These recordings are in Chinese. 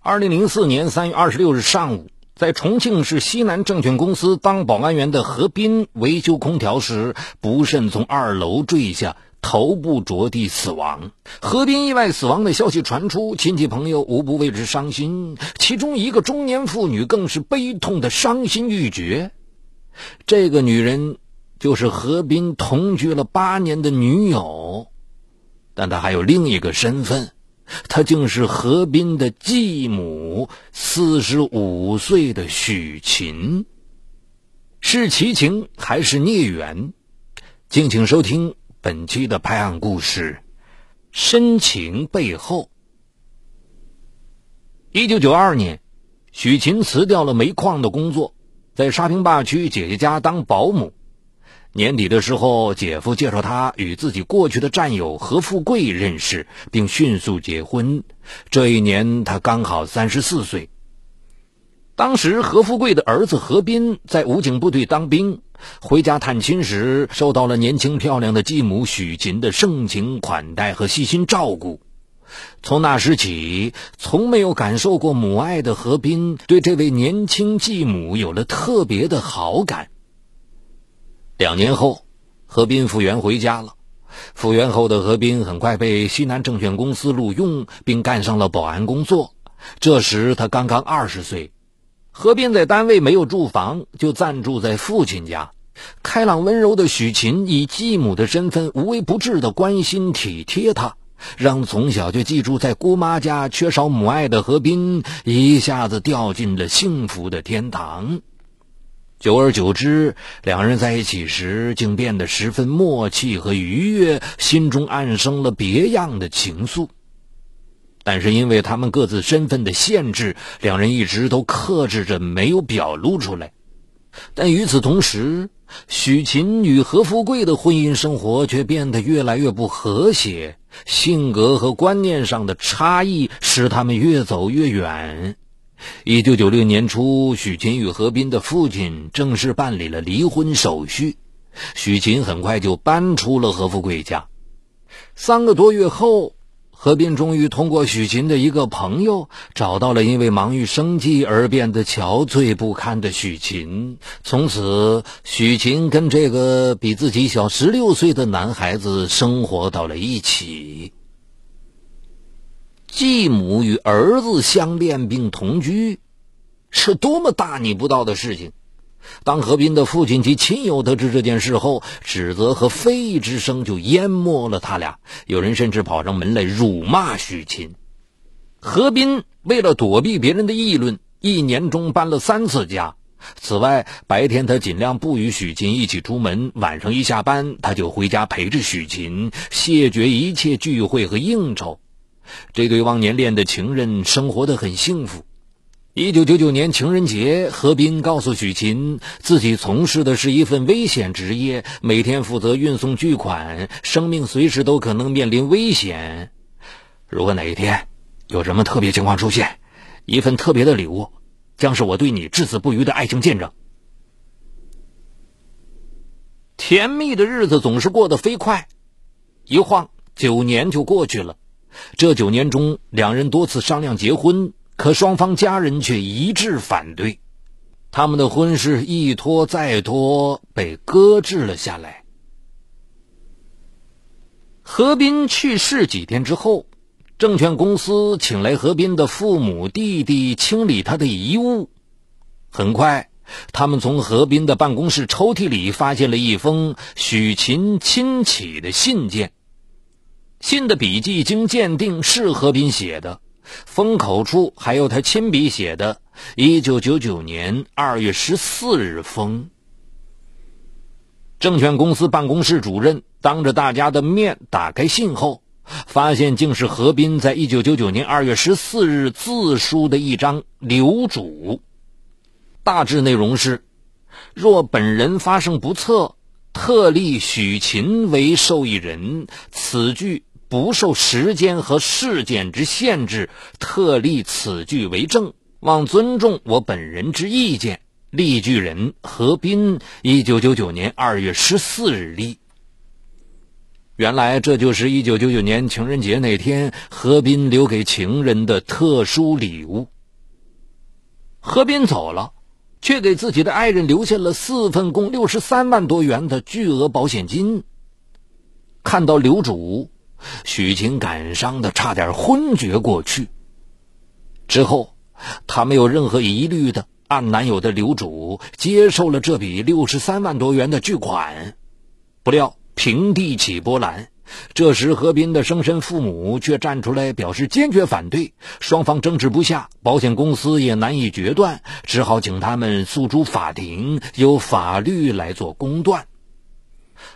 二零零四年三月二十六日上午，在重庆市西南证券公司当保安员的何斌维修空调时，不慎从二楼坠下，头部着地死亡。何斌意外死亡的消息传出，亲戚朋友无不为之伤心，其中一个中年妇女更是悲痛的伤心欲绝。这个女人就是何斌同居了八年的女友，但她还有另一个身份。她竟是何斌的继母，四十五岁的许琴。是奇情还是孽缘？敬请收听本期的拍案故事。深情背后。一九九二年，许琴辞掉了煤矿的工作，在沙坪坝区姐姐家当保姆。年底的时候，姐夫介绍他与自己过去的战友何富贵认识，并迅速结婚。这一年，他刚好三十四岁。当时，何富贵的儿子何斌在武警部队当兵，回家探亲时，受到了年轻漂亮的继母许琴的盛情款待和细心照顾。从那时起，从没有感受过母爱的何斌，对这位年轻继母有了特别的好感。两年后，何斌复员回家了。复员后的何斌很快被西南证券公司录用，并干上了保安工作。这时他刚刚二十岁。何斌在单位没有住房，就暂住在父亲家。开朗温柔的许琴以继母的身份，无微不至的关心体贴他，让从小就寄住在姑妈家、缺少母爱的何斌一下子掉进了幸福的天堂。久而久之，两人在一起时竟变得十分默契和愉悦，心中暗生了别样的情愫。但是因为他们各自身份的限制，两人一直都克制着没有表露出来。但与此同时，许琴与何富贵的婚姻生活却变得越来越不和谐，性格和观念上的差异使他们越走越远。一九九六年初，许琴与何斌的父亲正式办理了离婚手续，许琴很快就搬出了何富贵家。三个多月后，何斌终于通过许琴的一个朋友找到了因为忙于生计而变得憔悴不堪的许琴。从此，许琴跟这个比自己小十六岁的男孩子生活到了一起。继母与儿子相恋并同居，是多么大逆不道的事情！当何斌的父亲及亲友得知这件事后，指责和非议之声就淹没了他俩。有人甚至跑上门来辱骂许琴。何斌为了躲避别人的议论，一年中搬了三次家。此外，白天他尽量不与许琴一起出门，晚上一下班，他就回家陪着许琴，谢绝一切聚会和应酬。这对忘年恋的情人生活的很幸福。一九九九年情人节，何斌告诉许琴，自己从事的是一份危险职业，每天负责运送巨款，生命随时都可能面临危险。如果哪一天有什么特别情况出现，一份特别的礼物，将是我对你至死不渝的爱情见证。甜蜜的日子总是过得飞快，一晃九年就过去了。这九年中，两人多次商量结婚，可双方家人却一致反对。他们的婚事一拖再拖，被搁置了下来。何斌去世几天之后，证券公司请来何斌的父母、弟弟清理他的遗物。很快，他们从何斌的办公室抽屉里发现了一封许琴亲启的信件。信的笔迹经鉴定是何斌写的，封口处还有他亲笔写的“一九九九年二月十四日封”。证券公司办公室主任当着大家的面打开信后，发现竟是何斌在一九九九年二月十四日自书的一张留主，大致内容是：若本人发生不测，特立许勤为受益人，此句。不受时间和事件之限制，特立此句为证，望尊重我本人之意见。立据人何斌，一九九九年二月十四日立。原来这就是一九九九年情人节那天何斌留给情人的特殊礼物。何斌走了，却给自己的爱人留下了四份共六十三万多元的巨额保险金。看到刘主，许晴感伤的差点昏厥过去。之后，她没有任何疑虑的按男友的留主接受了这笔六十三万多元的巨款。不料平地起波澜。这时，何斌的生身父母却站出来表示坚决反对，双方争执不下，保险公司也难以决断，只好请他们诉诸法庭，由法律来做公断。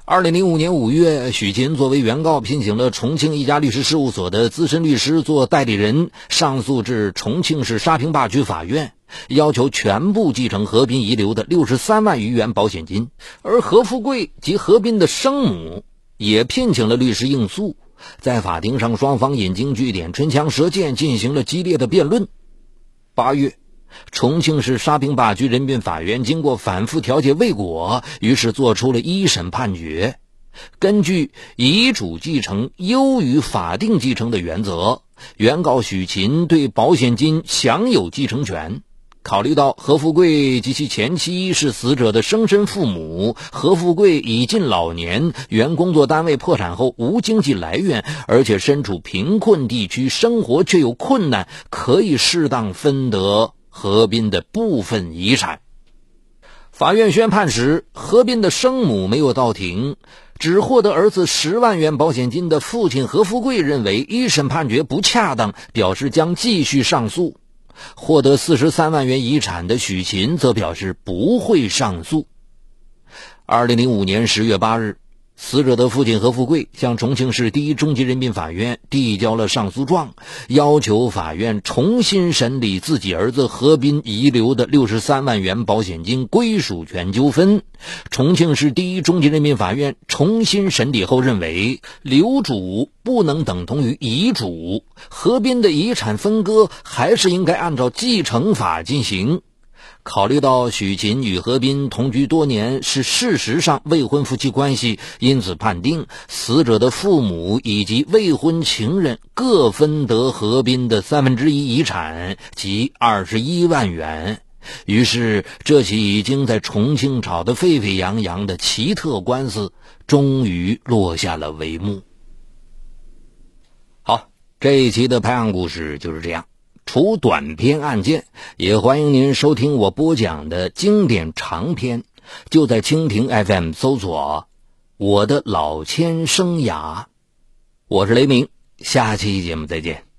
二零零五年五月，许琴作为原告，聘请了重庆一家律师事务所的资深律师做代理人，上诉至重庆市沙坪坝区法院，要求全部继承何斌遗留的六十三万余元保险金，而何富贵及何斌的生母。也聘请了律师应诉，在法庭上，双方引经据典、唇枪舌剑，进行了激烈的辩论。八月，重庆市沙坪坝区人民法院经过反复调解未果，于是作出了一审判决。根据遗嘱继承优于法定继承的原则，原告许琴对保险金享有继承权。考虑到何富贵及其前妻是死者的生身父母，何富贵已近老年，原工作单位破产后无经济来源，而且身处贫困地区，生活却有困难，可以适当分得何斌的部分遗产。法院宣判时，何斌的生母没有到庭，只获得儿子十万元保险金的父亲何富贵认为一审判决不恰当，表示将继续上诉。获得四十三万元遗产的许琴则表示不会上诉。二零零五年十月八日。死者的父亲何富贵向重庆市第一中级人民法院递交了上诉状，要求法院重新审理自己儿子何斌遗留的六十三万元保险金归属权纠纷。重庆市第一中级人民法院重新审理后认为，留主不能等同于遗嘱，何斌的遗产分割还是应该按照继承法进行。考虑到许琴与何斌同居多年，是事实上未婚夫妻关系，因此判定死者的父母以及未婚情人各分得何斌的三分之一遗产，及二十一万元。于是，这起已经在重庆吵得沸沸扬扬的奇特官司，终于落下了帷幕。好，这一期的拍案故事就是这样。除短篇案件，也欢迎您收听我播讲的经典长篇。就在蜻蜓 FM 搜索“我的老千生涯”，我是雷鸣，下期节目再见。